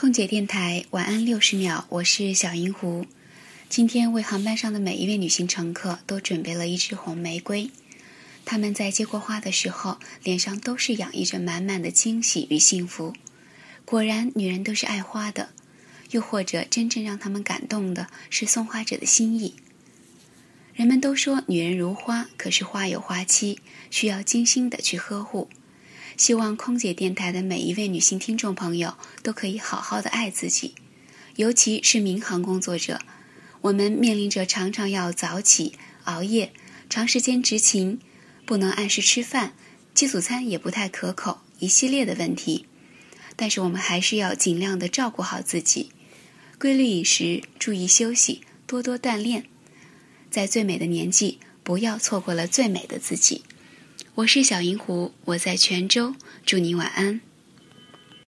空姐电台晚安六十秒，我是小银狐。今天为航班上的每一位女性乘客都准备了一支红玫瑰。她们在接过花的时候，脸上都是洋溢着满满的惊喜与幸福。果然，女人都是爱花的。又或者，真正让她们感动的是送花者的心意。人们都说女人如花，可是花有花期，需要精心的去呵护。希望空姐电台的每一位女性听众朋友都可以好好的爱自己，尤其是民航工作者，我们面临着常常要早起、熬夜、长时间执勤，不能按时吃饭，机组餐也不太可口，一系列的问题。但是我们还是要尽量的照顾好自己，规律饮食，注意休息，多多锻炼。在最美的年纪，不要错过了最美的自己。我是小银狐，我在泉州，祝你晚安。